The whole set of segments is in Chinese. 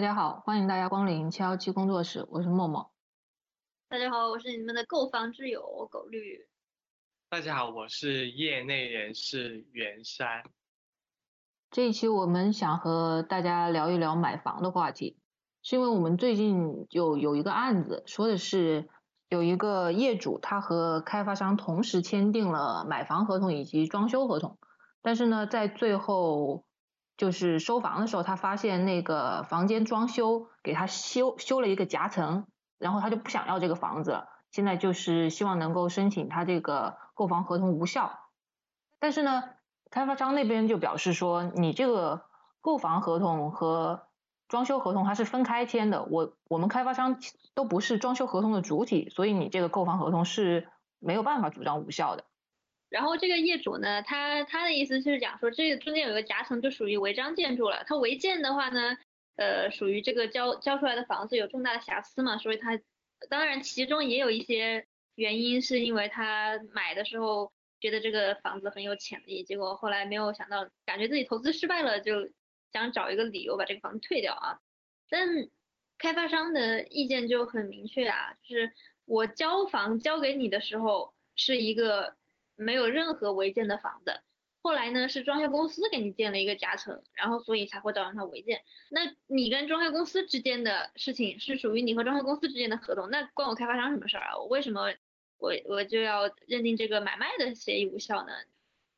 大家好，欢迎大家光临七幺七工作室，我是默默。大家好，我是你们的购房之友狗绿。大家好，我是业内人士袁山。这一期我们想和大家聊一聊买房的话题，是因为我们最近就有一个案子，说的是有一个业主他和开发商同时签订了买房合同以及装修合同，但是呢，在最后就是收房的时候，他发现那个房间装修给他修修了一个夹层。然后他就不想要这个房子了，现在就是希望能够申请他这个购房合同无效。但是呢，开发商那边就表示说，你这个购房合同和装修合同它是分开签的，我我们开发商都不是装修合同的主体，所以你这个购房合同是没有办法主张无效的。然后这个业主呢，他他的意思就是讲说，这个中间有个夹层就属于违章建筑了，他违建的话呢。呃，属于这个交交出来的房子有重大的瑕疵嘛，所以他当然其中也有一些原因，是因为他买的时候觉得这个房子很有潜力，结果后来没有想到，感觉自己投资失败了，就想找一个理由把这个房子退掉啊。但开发商的意见就很明确啊，就是我交房交给你的时候是一个没有任何违建的房子。后来呢，是装修公司给你建了一个夹层，然后所以才会导致它违建。那你跟装修公司之间的事情是属于你和装修公司之间的合同，那关我开发商什么事儿啊？我为什么我我就要认定这个买卖的协议无效呢？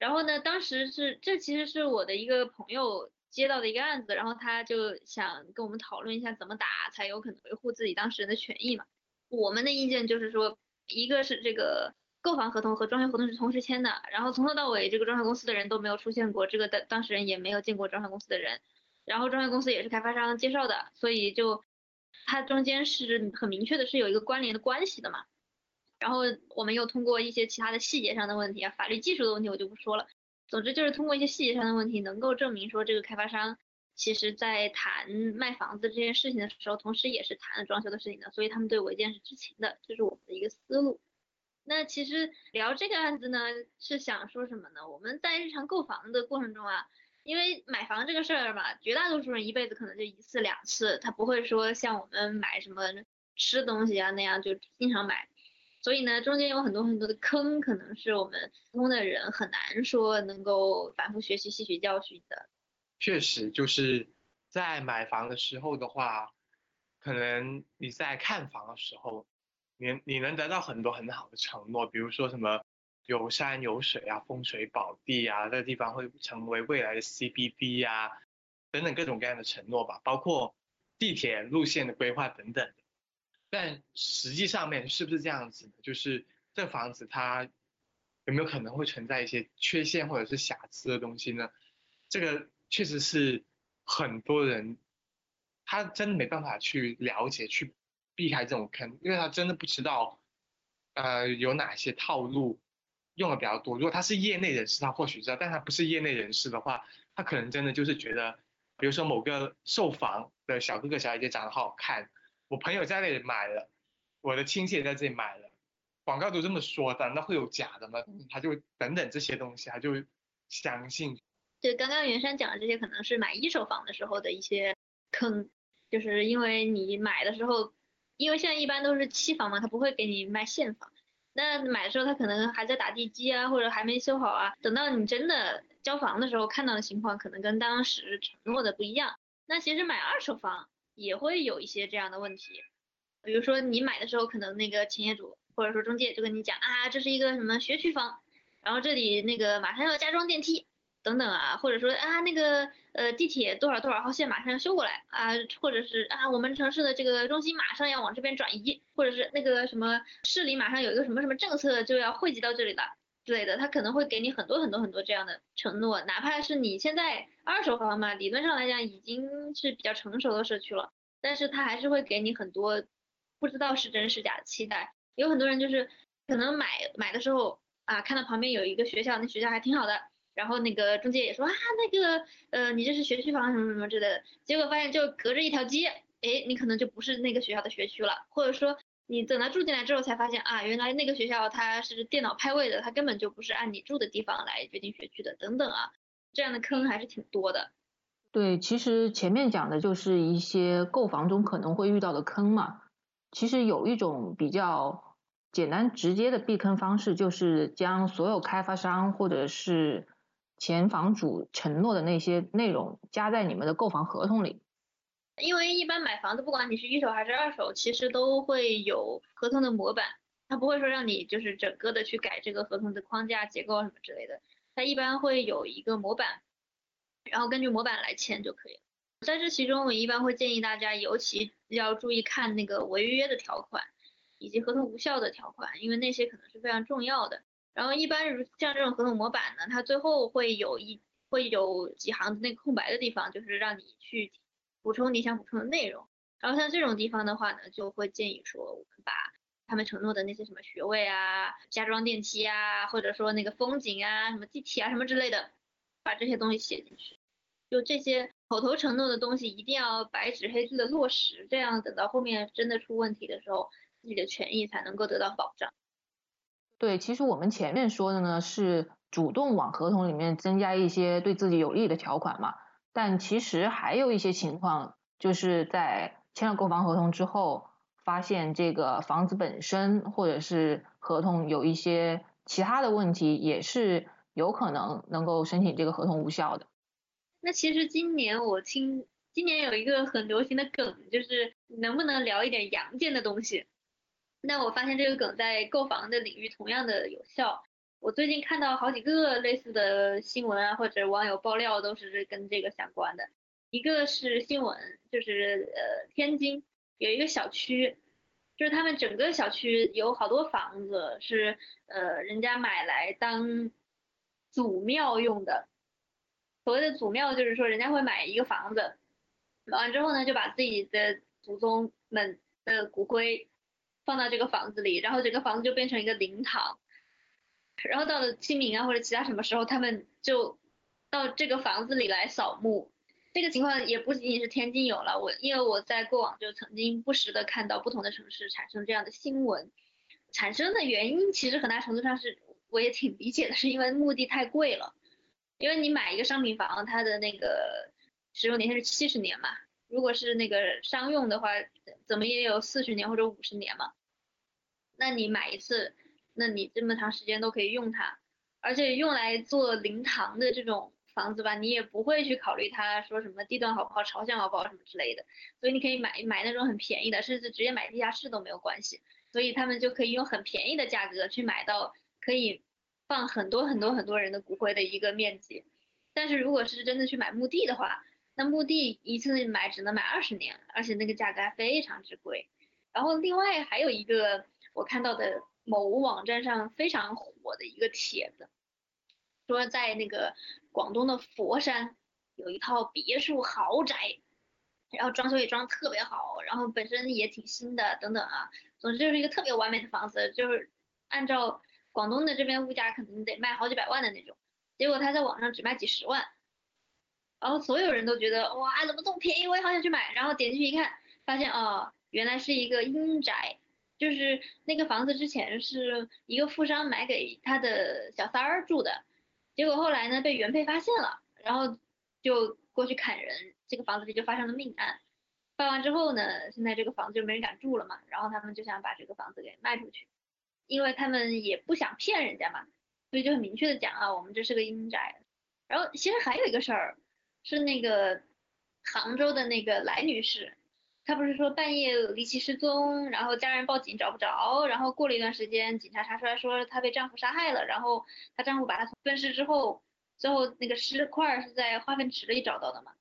然后呢，当时是这其实是我的一个朋友接到的一个案子，然后他就想跟我们讨论一下怎么打才有可能维护自己当事人的权益嘛。我们的意见就是说，一个是这个。购房合同和装修合同是同时签的，然后从头到尾这个装修公司的人都没有出现过，这个当当事人也没有见过装修公司的人，然后装修公司也是开发商介绍的，所以就它中间是很明确的是有一个关联的关系的嘛。然后我们又通过一些其他的细节上的问题啊，法律技术的问题我就不说了，总之就是通过一些细节上的问题，能够证明说这个开发商其实在谈卖房子这件事情的时候，同时也是谈了装修的事情的，所以他们对违建是知情的，这是我们的一个思路。那其实聊这个案子呢，是想说什么呢？我们在日常购房的过程中啊，因为买房这个事儿嘛，绝大多数人一辈子可能就一次两次，他不会说像我们买什么吃东西啊那样就经常买，所以呢，中间有很多很多的坑，可能是我们普通的人很难说能够反复学习、吸取教训的。确实，就是在买房的时候的话，可能你在看房的时候。你你能得到很多很好的承诺，比如说什么有山有水啊，风水宝地啊，这个地方会成为未来的 CBD 啊，等等各种各样的承诺吧，包括地铁路线的规划等等。但实际上面是不是这样子？就是这房子它有没有可能会存在一些缺陷或者是瑕疵的东西呢？这个确实是很多人他真的没办法去了解去。避开这种坑，因为他真的不知道，呃，有哪些套路用的比较多。如果他是业内人士，他或许知道；但他不是业内人士的话，他可能真的就是觉得，比如说某个售房的小哥哥、小姐姐长得好好看，我朋友在那里买了，我的亲戚也在这里买了，广告都这么说，难道会有假的吗？他就等等这些东西，他就相信。对，刚刚袁山讲的这些，可能是买一手房的时候的一些坑，就是因为你买的时候。因为现在一般都是期房嘛，他不会给你卖现房。那买的时候他可能还在打地基啊，或者还没修好啊。等到你真的交房的时候，看到的情况可能跟当时承诺的不一样。那其实买二手房也会有一些这样的问题，比如说你买的时候，可能那个前业主或者说中介就跟你讲啊，这是一个什么学区房，然后这里那个马上要加装电梯。等等啊，或者说啊那个呃地铁多少多少号线马上要修过来啊，或者是啊我们城市的这个中心马上要往这边转移，或者是那个什么市里马上有一个什么什么政策就要汇集到这里了之类的，他可能会给你很多很多很多这样的承诺，哪怕是你现在二手房嘛，理论上来讲已经是比较成熟的社区了，但是他还是会给你很多不知道是真是假的期待，有很多人就是可能买买的时候啊看到旁边有一个学校，那学校还挺好的。然后那个中介也说啊，那个呃，你这是学区房什么什么之类的，结果发现就隔着一条街，哎，你可能就不是那个学校的学区了，或者说你等他住进来之后才发现啊，原来那个学校它是电脑派位的，它根本就不是按你住的地方来决定学区的，等等啊，这样的坑还是挺多的。对，其实前面讲的就是一些购房中可能会遇到的坑嘛。其实有一种比较简单直接的避坑方式，就是将所有开发商或者是前房主承诺的那些内容加在你们的购房合同里。因为一般买房子，不管你是一手还是二手，其实都会有合同的模板，他不会说让你就是整个的去改这个合同的框架、结构什么之类的，他一般会有一个模板，然后根据模板来签就可以了。在这其中，我一般会建议大家，尤其要注意看那个违约的条款，以及合同无效的条款，因为那些可能是非常重要的。然后一般如像这种合同模板呢，它最后会有一会有几行那个空白的地方，就是让你去补充你想补充的内容。然后像这种地方的话呢，就会建议说，我们把他们承诺的那些什么学位啊、家装电梯啊，或者说那个风景啊、什么地铁啊什么之类的，把这些东西写进去。就这些口头承诺的东西，一定要白纸黑字的落实，这样等到后面真的出问题的时候，自己的权益才能够得到保障。对，其实我们前面说的呢，是主动往合同里面增加一些对自己有利的条款嘛，但其实还有一些情况，就是在签了购房合同之后，发现这个房子本身或者是合同有一些其他的问题，也是有可能能够申请这个合同无效的。那其实今年我听，今年有一个很流行的梗，就是能不能聊一点阳间的东西？那我发现这个梗在购房的领域同样的有效。我最近看到好几个类似的新闻啊，或者网友爆料，都是跟这个相关的。一个是新闻，就是呃天津有一个小区，就是他们整个小区有好多房子是呃人家买来当祖庙用的。所谓的祖庙，就是说人家会买一个房子，买完之后呢，就把自己的祖宗们的骨灰放到这个房子里，然后整个房子就变成一个灵堂。然后到了清明啊或者其他什么时候，他们就到这个房子里来扫墓。这个情况也不仅仅是天津有了，我因为我在过往就曾经不时的看到不同的城市产生这样的新闻。产生的原因其实很大程度上是，我也挺理解的，是因为墓地太贵了。因为你买一个商品房，它的那个使用年限是七十年嘛，如果是那个商用的话，怎么也有四十年或者五十年嘛。那你买一次，那你这么长时间都可以用它，而且用来做灵堂的这种房子吧，你也不会去考虑它说什么地段好不好、朝向好不好什么之类的，所以你可以买买那种很便宜的，甚至直接买地下室都没有关系。所以他们就可以用很便宜的价格去买到可以。放很多很多很多人的骨灰的一个面积，但是如果是真的去买墓地的话，那墓地一次买只能买二十年，而且那个价格还非常之贵。然后另外还有一个我看到的某网站上非常火的一个帖子，说在那个广东的佛山有一套别墅豪宅，然后装修也装特别好，然后本身也挺新的等等啊，总之就是一个特别完美的房子，就是按照。广东的这边物价可能得卖好几百万的那种，结果他在网上只卖几十万，然后所有人都觉得哇怎么这么便宜，我也好想去买，然后点进去一看，发现哦原来是一个阴宅，就是那个房子之前是一个富商买给他的小三儿住的，结果后来呢被原配发现了，然后就过去砍人，这个房子里就发生了命案，发完之后呢，现在这个房子就没人敢住了嘛，然后他们就想把这个房子给卖出去。因为他们也不想骗人家嘛，所以就很明确的讲啊，我们这是个阴宅。然后其实还有一个事儿，是那个杭州的那个来女士，她不是说半夜离奇失踪，然后家人报警找不着，然后过了一段时间，警察查出来说她被丈夫杀害了，然后她丈夫把她分尸之后，最后那个尸块是在化粪池里找到的嘛。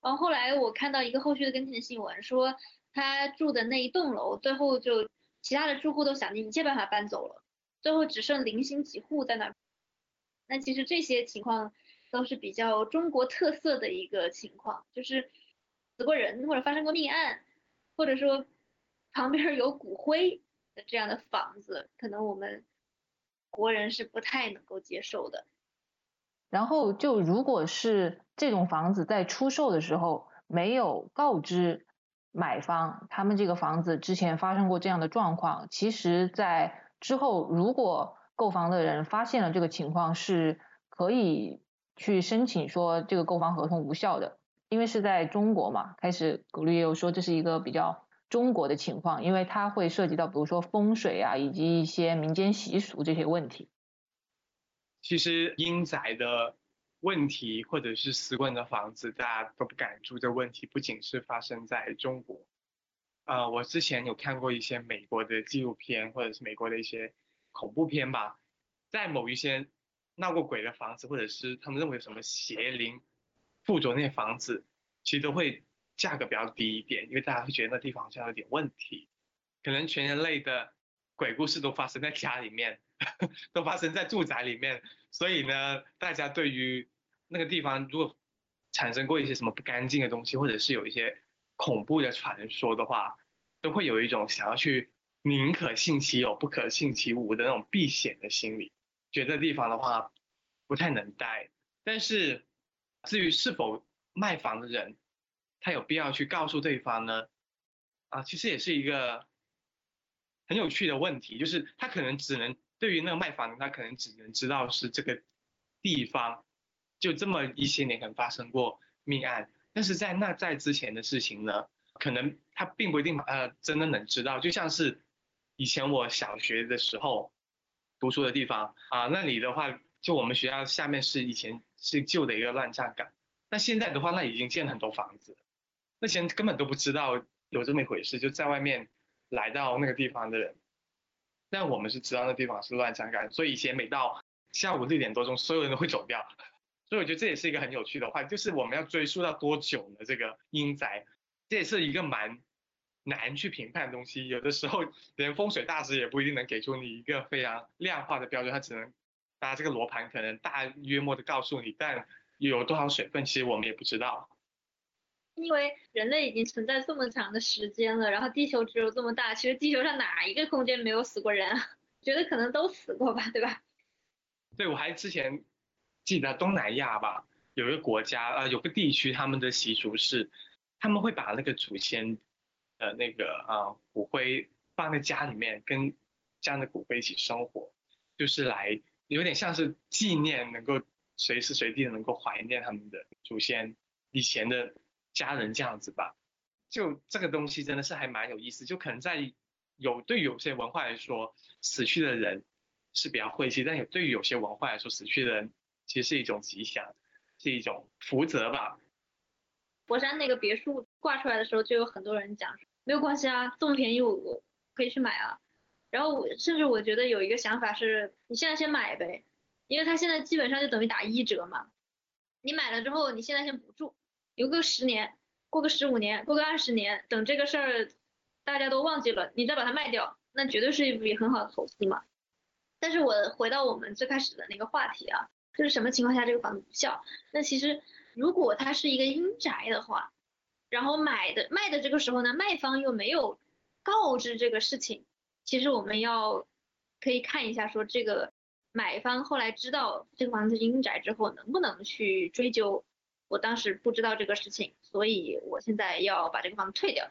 然后后来我看到一个后续的跟进的新闻，说她住的那一栋楼最后就。其他的住户都想尽一切办法搬走了，最后只剩零星几户在那。那其实这些情况都是比较中国特色的一个情况，就是死过人或者发生过命案，或者说旁边有骨灰的这样的房子，可能我们国人是不太能够接受的。然后就如果是这种房子在出售的时候没有告知。买方他们这个房子之前发生过这样的状况，其实，在之后如果购房的人发现了这个情况，是可以去申请说这个购房合同无效的。因为是在中国嘛，开始古律也有说这是一个比较中国的情况，因为它会涉及到比如说风水啊，以及一些民间习俗这些问题。其实阴宅的问题，或者是死过的房子，大家都不敢住的问题，不仅是发生在中国。呃，我之前有看过一些美国的纪录片，或者是美国的一些恐怖片吧，在某一些闹过鬼的房子，或者是他们认为什么邪灵。附着那些房子，其实都会价格比较低一点，因为大家会觉得那地方好像有点问题。可能全人类的鬼故事都发生在家里面，都发生在住宅里面，所以呢，大家对于那个地方如果产生过一些什么不干净的东西，或者是有一些恐怖的传说的话，都会有一种想要去宁可信其有，不可信其无的那种避险的心理，觉得地方的话不太能待，但是。至于是否卖房的人，他有必要去告诉对方呢？啊，其实也是一个很有趣的问题，就是他可能只能对于那个卖房的，他可能只能知道是这个地方就这么一些年可能发生过命案，但是在那在之前的事情呢，可能他并不一定呃真的能知道。就像是以前我小学的时候读书的地方啊，那里的话，就我们学校下面是以前。是旧的一个乱葬岗，那现在的话，那已经建了很多房子，那些人根本都不知道有这么一回事，就在外面来到那个地方的人，但我们是知道那地方是乱葬岗，所以以前每到下午六点多钟，所有人都会走掉，所以我觉得这也是一个很有趣的话，就是我们要追溯到多久呢？这个阴宅，这也是一个蛮难去评判东西，有的时候 连风水大师也不一定能给出你一个非常量化的标准，他只能。拿这个罗盘可能大约摸的告诉你，但有多少水分，其实我们也不知道。因为人类已经存在这么长的时间了，然后地球只有这么大，其实地球上哪一个空间没有死过人啊？觉得可能都死过吧，对吧？对，我还之前记得东南亚吧，有一个国家呃，有个地区，他们的习俗是，他们会把那个祖先的那个啊骨灰放在家里面，跟家的骨灰一起生活，就是来。有点像是纪念，能够随时随地的能够怀念他们的祖先以前的家人这样子吧。就这个东西真的是还蛮有意思。就可能在有对有些文化来说，死去的人是比较晦气，但有对于有些文化来说，死去的人其实是一种吉祥，是一种福泽吧。佛山那个别墅挂出来的时候，就有很多人讲没有关系啊，这么便宜我我可以去买啊。然后我甚至我觉得有一个想法是，你现在先买呗，因为它现在基本上就等于打一折嘛。你买了之后，你现在先不住，留个十年，过个十五年，过个二十年，等这个事儿大家都忘记了，你再把它卖掉，那绝对是一笔很好的投资嘛。但是我回到我们最开始的那个话题啊，就是什么情况下这个房子无效？那其实如果它是一个阴宅的话，然后买的卖的这个时候呢，卖方又没有告知这个事情。其实我们要可以看一下，说这个买方后来知道这个房子是阴宅之后，能不能去追究？我当时不知道这个事情，所以我现在要把这个房子退掉。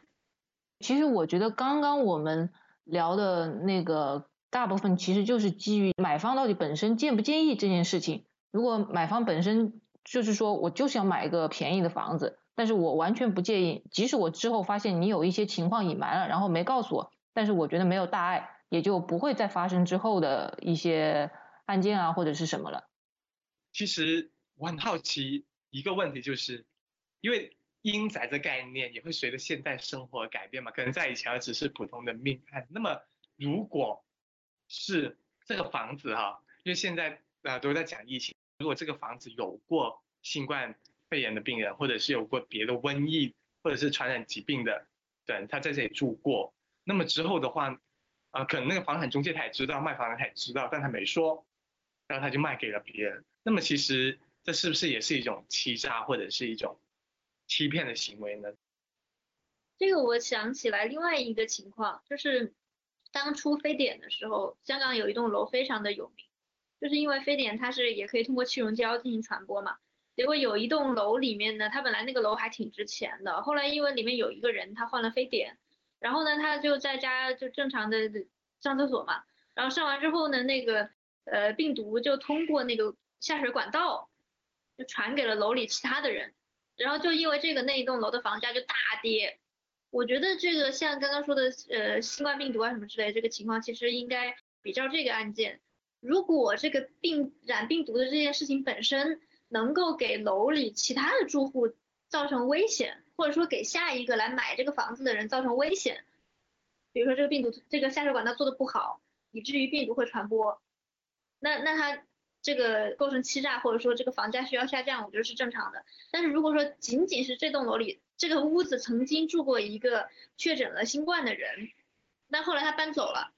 其实我觉得刚刚我们聊的那个大部分，其实就是基于买方到底本身介不介意这件事情。如果买方本身就是说我就是要买一个便宜的房子，但是我完全不介意，即使我之后发现你有一些情况隐瞒了，然后没告诉我。但是我觉得没有大碍，也就不会再发生之后的一些案件啊或者是什么了。其实我很好奇一个问题，就是因为阴宅的概念也会随着现代生活改变嘛，可能在以前只是普通的命案。那么如果是这个房子哈，因为现在呃都在讲疫情，如果这个房子有过新冠肺炎的病人，或者是有过别的瘟疫或者是传染疾病的人，他在这里住过。那么之后的话，啊，可能那个房产中介他也知道，卖房的他也知道，但他没说，然后他就卖给了别人。那么其实这是不是也是一种欺诈或者是一种欺骗的行为呢？这个我想起来另外一个情况，就是当初非典的时候，香港有一栋楼非常的有名，就是因为非典它是也可以通过气溶胶进行传播嘛。结果有一栋楼里面呢，他本来那个楼还挺值钱的，后来因为里面有一个人他患了非典。然后呢，他就在家就正常的上厕所嘛，然后上完之后呢，那个呃病毒就通过那个下水管道就传给了楼里其他的人，然后就因为这个那一栋楼的房价就大跌。我觉得这个像刚刚说的呃新冠病毒啊什么之类这个情况，其实应该比照这个案件，如果这个病染病毒的这件事情本身能够给楼里其他的住户造成危险，或者说给下一个来买这个房子的人造成危险，比如说这个病毒这个下水管道做的不好，以至于病毒会传播，那那他。这个构成欺诈，或者说这个房价需要下降，我觉得是正常的。但是如果说仅仅是这栋楼里这个屋子曾经住过一个确诊了新冠的人，那后来他搬走了，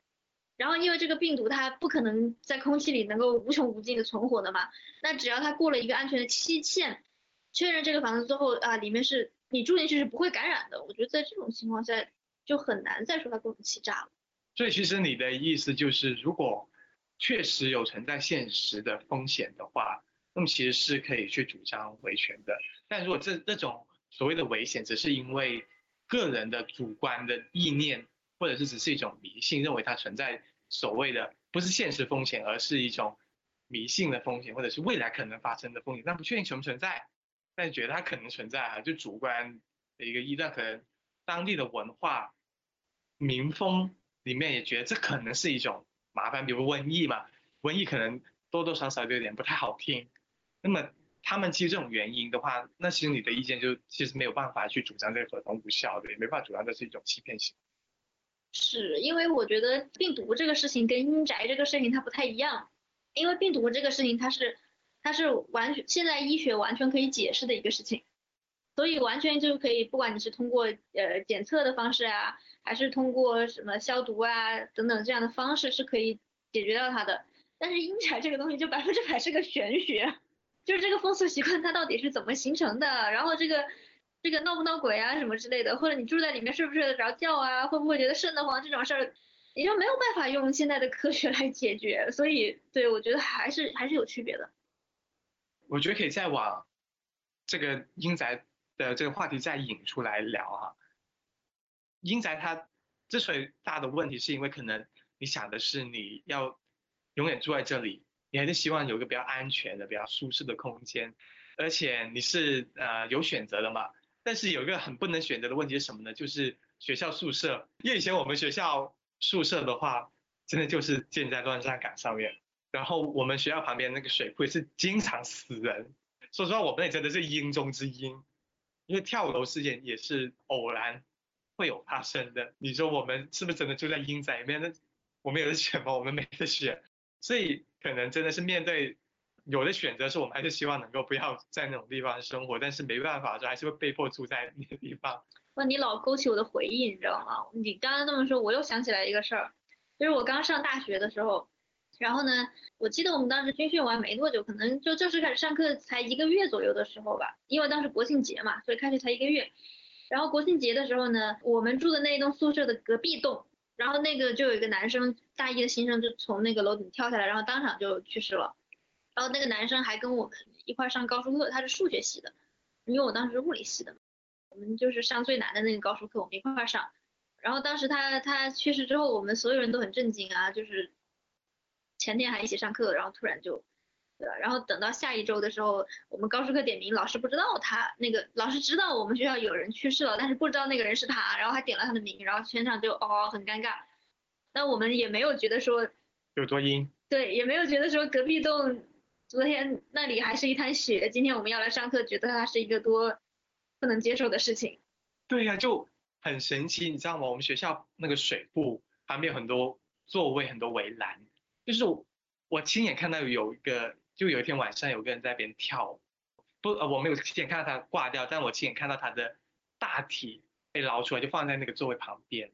然后因为这个病毒它不可能在空气里能够无穷无尽的存活的嘛，那只要它过了一个安全的期限，确认这个房子之后啊里面是你住进去是不会感染的，我觉得在这种情况下就很难再说它构成欺诈了。所以其实你的意思就是如果。确实有存在现实的风险的话，那么其实是可以去主张维权的。但如果这这种所谓的危险只是因为个人的主观的意念，或者是只是一种迷信，认为它存在所谓的不是现实风险，而是一种迷信的风险，或者是未来可能发生的风险，但不确定存不存在，但觉得它可能存在啊，就主观的一个意，段，可能当地的文化民风里面也觉得这可能是一种。麻烦，比如瘟疫嘛，瘟疫可能多多少少都有点不太好听。那么他们其实这种原因的话，那其实你的意见就其实没有办法去主张这个合同无效的，也没办法主张这是一种欺骗性。是因为我觉得病毒这个事情跟阴宅这个事情它不太一样，因为病毒这个事情它是它是完全现在医学完全可以解释的一个事情，所以完全就可以不管你是通过呃检测的方式啊。还是通过什么消毒啊等等这样的方式是可以解决掉它的，但是阴宅这个东西就百分之百是个玄学，就是这个风俗习惯它到底是怎么形成的，然后这个这个闹不闹鬼啊什么之类的，或者你住在里面睡不睡得着觉啊，会不会觉得瘆得慌这种事儿，你就没有办法用现在的科学来解决，所以对我觉得还是还是有区别的。我觉得可以再往这个阴宅的这个话题再引出来聊哈。阴宅它之所以大的问题，是因为可能你想的是你要永远住在这里，你还是希望有一个比较安全的、比较舒适的空间，而且你是呃有选择的嘛。但是有一个很不能选择的问题是什么呢？就是学校宿舍。因为以前我们学校宿舍的话，真的就是建在乱葬岗上面，然后我们学校旁边那个水库是经常死人。说实话，我们也真的是阴中之阴，因为跳楼事件也是偶然。会有发生的，你说我们是不是真的住在阴宅里面？那我们有的选吗？我们没得选，所以可能真的是面对有的选择，是我们还是希望能够不要在那种地方生活，但是没办法，就还是会被迫住在那个地方。哇，你老勾起我的回忆，你知道吗？你刚刚这么说，我又想起来一个事儿，就是我刚上大学的时候，然后呢，我记得我们当时军训完没多久，可能就正式开始上课才一个月左右的时候吧，因为当时国庆节嘛，所以开学才一个月。然后国庆节的时候呢，我们住的那一栋宿舍的隔壁栋，然后那个就有一个男生，大一的新生就从那个楼顶跳下来，然后当场就去世了。然后那个男生还跟我们一块上高数课，他是数学系的，因为我当时是物理系的，我们就是上最难的那个高数课，我们一块上。然后当时他他去世之后，我们所有人都很震惊啊，就是前天还一起上课，然后突然就。对吧？然后等到下一周的时候，我们高数课点名，老师不知道他那个老师知道我们学校有人去世了，但是不知道那个人是他，然后还点了他的名，然后全场就哦很尴尬。那我们也没有觉得说有多阴，对，也没有觉得说隔壁栋昨天那里还是一滩血，今天我们要来上课，觉得它是一个多不能接受的事情。对呀，就很神奇，你知道吗？我们学校那个水库旁边有很多座位，很多围栏，就是我亲眼看到有一个。就有一天晚上，有个人在那边跳，不，呃，我没有亲眼看到他挂掉，但我亲眼看到他的大体被捞出来，就放在那个座位旁边。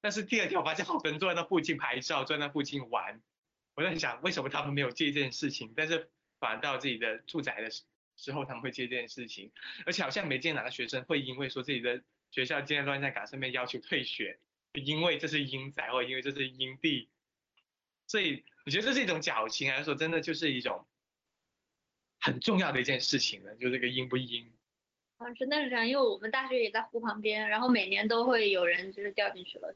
但是第二天我发现好多人坐在那附近拍照，坐在那附近玩。我在想，为什么他们没有接这件事情？但是反而到自己的住宅的时候，他们会接这件事情。而且好像没见哪个学生会因为说自己的学校建在乱葬岗上面要求退学，因为这是阴宅，或因为这是阴地。所以你觉得这是一种矫情，还是说真的就是一种很重要的一件事情呢？就这个阴不阴？啊，真的是这样，因为我们大学也在湖旁边，然后每年都会有人就是掉进去了。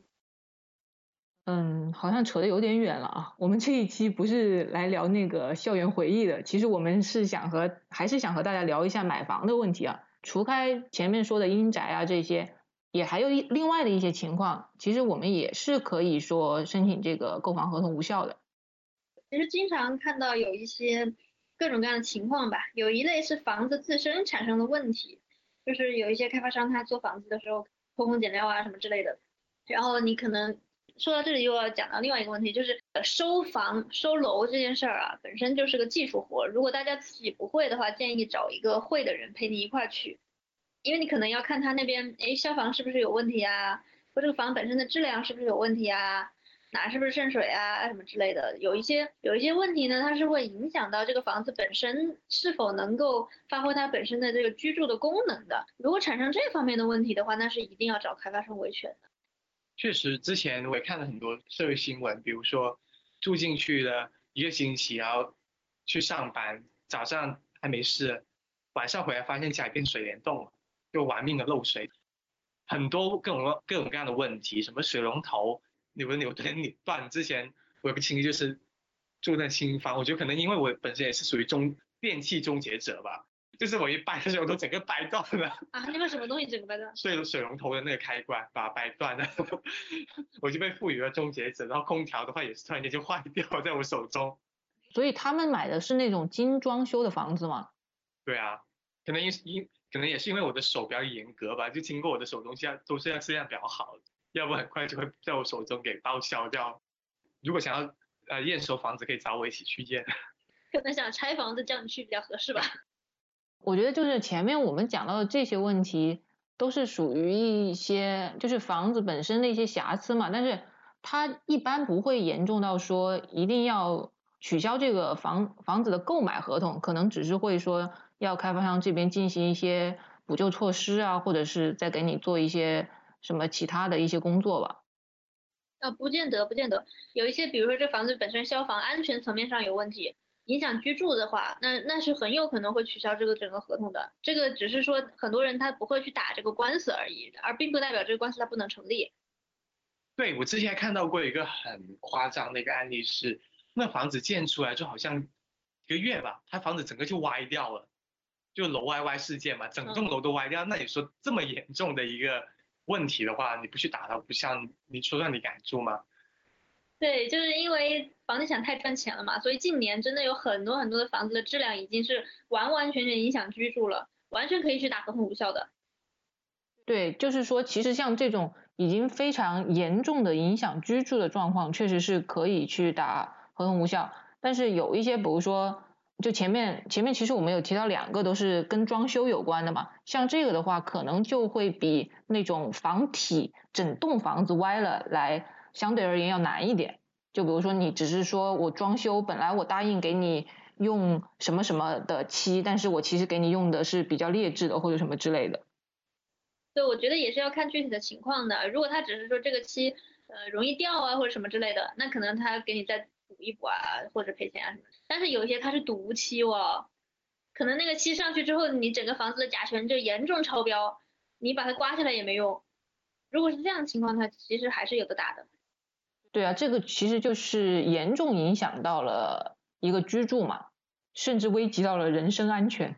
嗯，好像扯得有点远了啊。我们这一期不是来聊那个校园回忆的，其实我们是想和还是想和大家聊一下买房的问题啊。除开前面说的阴宅啊这些，也还有一另外的一些情况，其实我们也是可以说申请这个购房合同无效的。其实经常看到有一些各种各样的情况吧，有一类是房子自身产生的问题，就是有一些开发商他做房子的时候偷工减料啊什么之类的，然后你可能说到这里又要讲到另外一个问题，就是收房收楼这件事儿啊，本身就是个技术活，如果大家自己不会的话，建议找一个会的人陪你一块儿去，因为你可能要看他那边，哎，消防是不是有问题啊，或这个房本身的质量是不是有问题啊。哪是不是渗水啊什么之类的，有一些有一些问题呢，它是会影响到这个房子本身是否能够发挥它本身的这个居住的功能的。如果产生这方面的问题的话，那是一定要找开发商维权的。确实，之前我也看了很多社会新闻，比如说住进去了一个星期，然后去上班，早上还没事，晚上回来发现家里变水帘洞了，就玩命的漏水，很多各种各种各样的问题，什么水龙头。扭的扭断，你断之前，我有个亲戚就是住在新房，我觉得可能因为我本身也是属于中电器终结者吧，就是我一掰的时候都整个掰断了。啊，你把什么东西整个掰断？水水龙头的那个开关把它掰断了，我就被赋予了终结者。然后空调的话也是突然间就坏掉在我手中。所以他们买的是那种精装修的房子吗？对啊，可能因因可能也是因为我的手比较严格吧，就经过我的手东西都是要质量比较好的。要不很快就会在我手中给报销掉。如果想要呃验收房子，可以找我一起去验。可能想拆房子叫你去比较合适吧。我觉得就是前面我们讲到的这些问题，都是属于一些就是房子本身的一些瑕疵嘛，但是它一般不会严重到说一定要取消这个房房子的购买合同，可能只是会说要开发商这边进行一些补救措施啊，或者是再给你做一些。什么其他的一些工作吧？啊，不见得，不见得，有一些，比如说这房子本身消防安全层面上有问题，影响居住的话，那那是很有可能会取消这个整个合同的。这个只是说很多人他不会去打这个官司而已，而并不代表这个官司它不能成立。对，我之前看到过一个很夸张的一个案例是，那房子建出来就好像一个月吧，它房子整个就歪掉了，就楼歪歪事件嘛，整栋楼都歪掉。那你说这么严重的一个？问题的话，你不去打它，不像你说让你敢住吗？对，就是因为房地产太赚钱了嘛，所以近年真的有很多很多的房子的质量已经是完完全全影响居住了，完全可以去打合同无效的。对，就是说，其实像这种已经非常严重的影响居住的状况，确实是可以去打合同无效。但是有一些，比如说。就前面前面其实我们有提到两个都是跟装修有关的嘛，像这个的话可能就会比那种房体整栋房子歪了来相对而言要难一点。就比如说你只是说我装修，本来我答应给你用什么什么的漆，但是我其实给你用的是比较劣质的或者什么之类的。对，我觉得也是要看具体的情况的。如果他只是说这个漆呃容易掉啊或者什么之类的，那可能他给你再补一补啊或者赔钱啊什么。但是有一些它是毒漆哦，可能那个漆上去之后，你整个房子的甲醛就严重超标，你把它刮下来也没用。如果是这样的情况，它其实还是有的打的。对啊，这个其实就是严重影响到了一个居住嘛，甚至危及到了人身安全。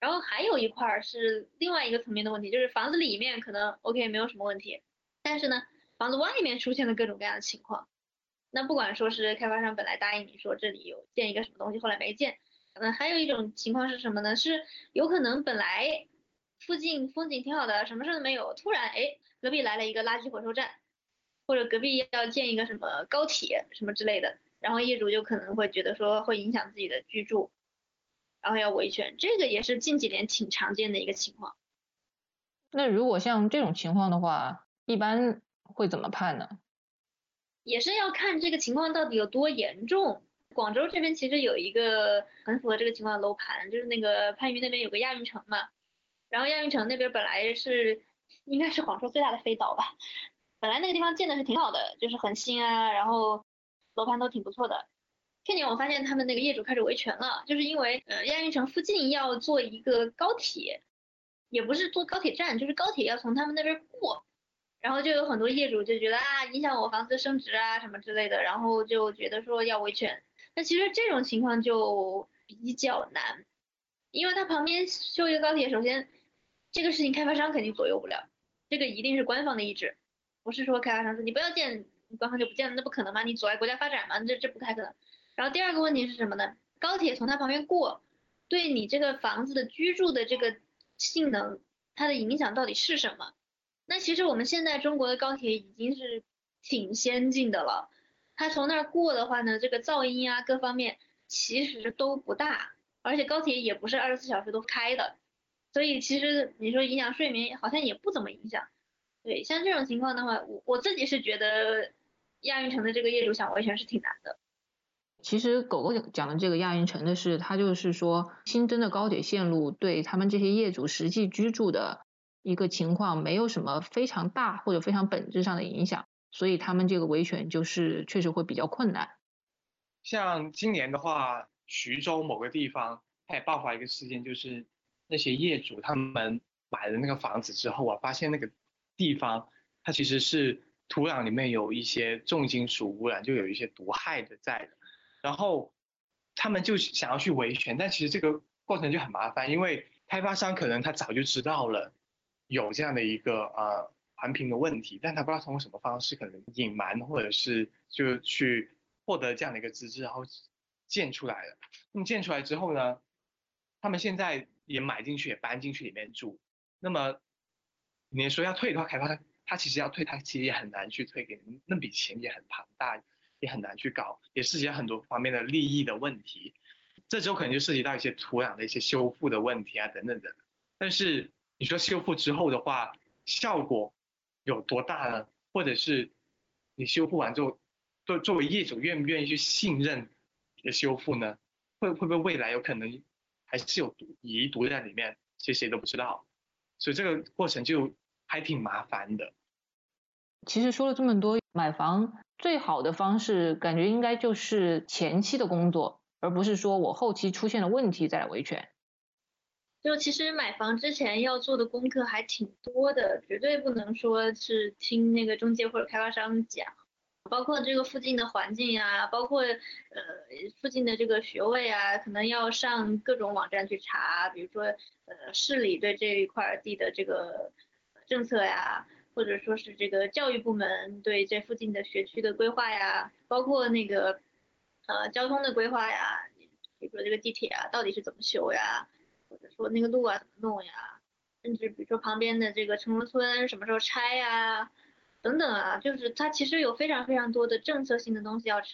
然后还有一块是另外一个层面的问题，就是房子里面可能 OK 没有什么问题，但是呢，房子外面出现了各种各样的情况。那不管说是开发商本来答应你说这里有建一个什么东西，后来没建，嗯，还有一种情况是什么呢？是有可能本来附近风景挺好的，什么事都没有，突然哎隔壁来了一个垃圾回收站，或者隔壁要建一个什么高铁什么之类的，然后业主就可能会觉得说会影响自己的居住，然后要维权，这个也是近几年挺常见的一个情况。那如果像这种情况的话，一般会怎么判呢？也是要看这个情况到底有多严重。广州这边其实有一个很符合这个情况的楼盘，就是那个番禺那边有个亚运城嘛。然后亚运城那边本来是应该是广州最大的飞岛吧，本来那个地方建的是挺好的，就是很新啊，然后楼盘都挺不错的。去年我发现他们那个业主开始维权了，就是因为呃亚运城附近要做一个高铁，也不是坐高铁站，就是高铁要从他们那边过。然后就有很多业主就觉得啊，影响我房子升值啊什么之类的，然后就觉得说要维权。那其实这种情况就比较难，因为它旁边修一个高铁，首先这个事情开发商肯定左右不了，这个一定是官方的意志，不是说开发商说你不要建，你官方就不建了，那不可能吗？你阻碍国家发展吗？这这不太可能。然后第二个问题是什么呢？高铁从它旁边过，对你这个房子的居住的这个性能，它的影响到底是什么？那其实我们现在中国的高铁已经是挺先进的了，它从那儿过的话呢，这个噪音啊各方面其实都不大，而且高铁也不是二十四小时都开的，所以其实你说影响睡眠好像也不怎么影响。对，像这种情况的话，我我自己是觉得亚运城的这个业主想维权是挺难的。其实狗狗讲的这个亚运城的事，它就是说新增的高铁线路对他们这些业主实际居住的一个情况没有什么非常大或者非常本质上的影响，所以他们这个维权就是确实会比较困难。像今年的话，徐州某个地方它也爆发一个事件，就是那些业主他们买了那个房子之后啊，发现那个地方它其实是土壤里面有一些重金属污染，就有一些毒害的在的。然后他们就想要去维权，但其实这个过程就很麻烦，因为开发商可能他早就知道了有这样的一个呃环评的问题，但他不知道通过什么方式可能隐瞒或者是就去获得这样的一个资质，然后建出来了。那么建出来之后呢，他们现在也买进去，也搬进去里面住。那么你说要退的话，开发商他其实要退，他其实也很难去退给你，那笔钱也很庞大。也很难去搞，也涉及到很多方面的利益的问题，这时候可能就涉及到一些土壤的一些修复的问题啊，等等等。但是你说修复之后的话，效果有多大呢？或者是你修复完之后，作作为业主愿不愿意去信任的修复呢？会会不会未来有可能还是有毒遗毒在里面？其实谁都不知道，所以这个过程就还挺麻烦的。其实说了这么多，买房。最好的方式，感觉应该就是前期的工作，而不是说我后期出现了问题再来维权。就其实买房之前要做的功课还挺多的，绝对不能说是听那个中介或者开发商讲，包括这个附近的环境呀，包括呃附近的这个学位啊，可能要上各种网站去查，比如说呃市里对这一块地的这个政策呀。或者说是这个教育部门对这附近的学区的规划呀，包括那个呃交通的规划呀，比如说这个地铁啊到底是怎么修呀，或者说那个路啊怎么弄呀，甚至比如说旁边的这个城中村什么时候拆呀，等等啊，就是它其实有非常非常多的政策性的东西要查，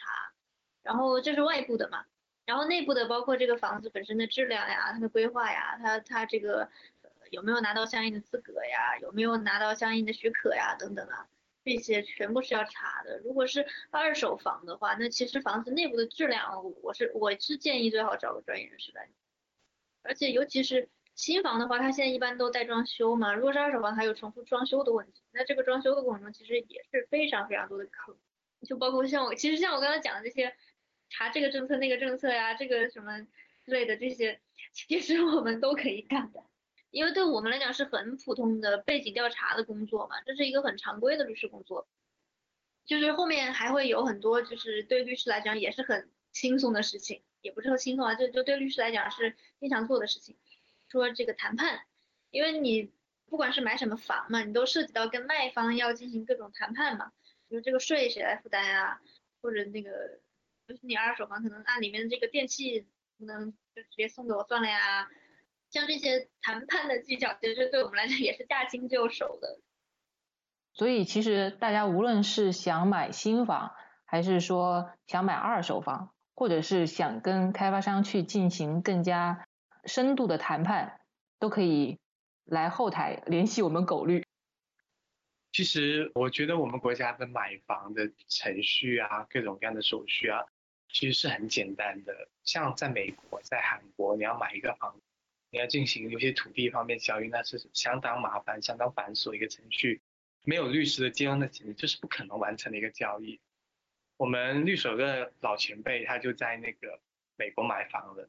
然后这是外部的嘛，然后内部的包括这个房子本身的质量呀，它的规划呀，它它这个。有没有拿到相应的资格呀？有没有拿到相应的许可呀？等等啊，这些全部是要查的。如果是二手房的话，那其实房子内部的质量，我是我是建议最好找个专业人士来。而且尤其是新房的话，它现在一般都带装修嘛。如果是二手房，它有重复装修的问题，那这个装修的过程中其实也是非常非常多的坑。就包括像我，其实像我刚才讲的这些，查这个政策那个政策呀，这个什么之类的这些，其实我们都可以干的。因为对我们来讲是很普通的背景调查的工作嘛，这是一个很常规的律师工作，就是后面还会有很多就是对律师来讲也是很轻松的事情，也不是说轻松啊，就就对律师来讲是经常做的事情。说这个谈判，因为你不管是买什么房嘛，你都涉及到跟卖方要进行各种谈判嘛，比如这个税谁来负担啊，或者那个就是你二手房可能按里面的这个电器不能就直接送给我算了呀。像这些谈判的技巧，其实对我们来讲也是驾轻就熟的。所以其实大家无论是想买新房，还是说想买二手房，或者是想跟开发商去进行更加深度的谈判，都可以来后台联系我们狗律。其实我觉得我们国家的买房的程序啊，各种各样的手续啊，其实是很简单的。像在美国、在韩国，你要买一个房。你要进行有些土地方面交易，那是相当麻烦、相当繁琐一个程序，没有律师的介入，那简直就是不可能完成的一个交易。我们律所的老前辈，他就在那个美国买房了，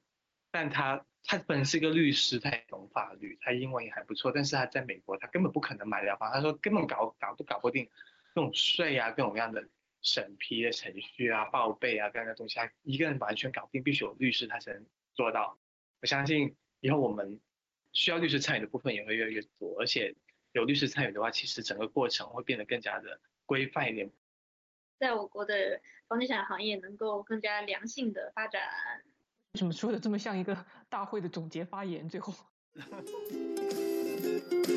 但他他本是一个律师他也懂法律他英文也还不错但是他在美国他根本不可能买得房他说根本搞搞都搞不定这种税啊各种各样的审批的程序啊报备啊各样的东西他一个人完全搞定必须有律师他才能做到。我相信以后我们需要律师参与的部分也会越来越多而且有律师参与的话其实整个过程会变得更加的规范一点。在我国的房地产行业能够更加良性的发展为什么说的这么像一个大会的总结发言？最后。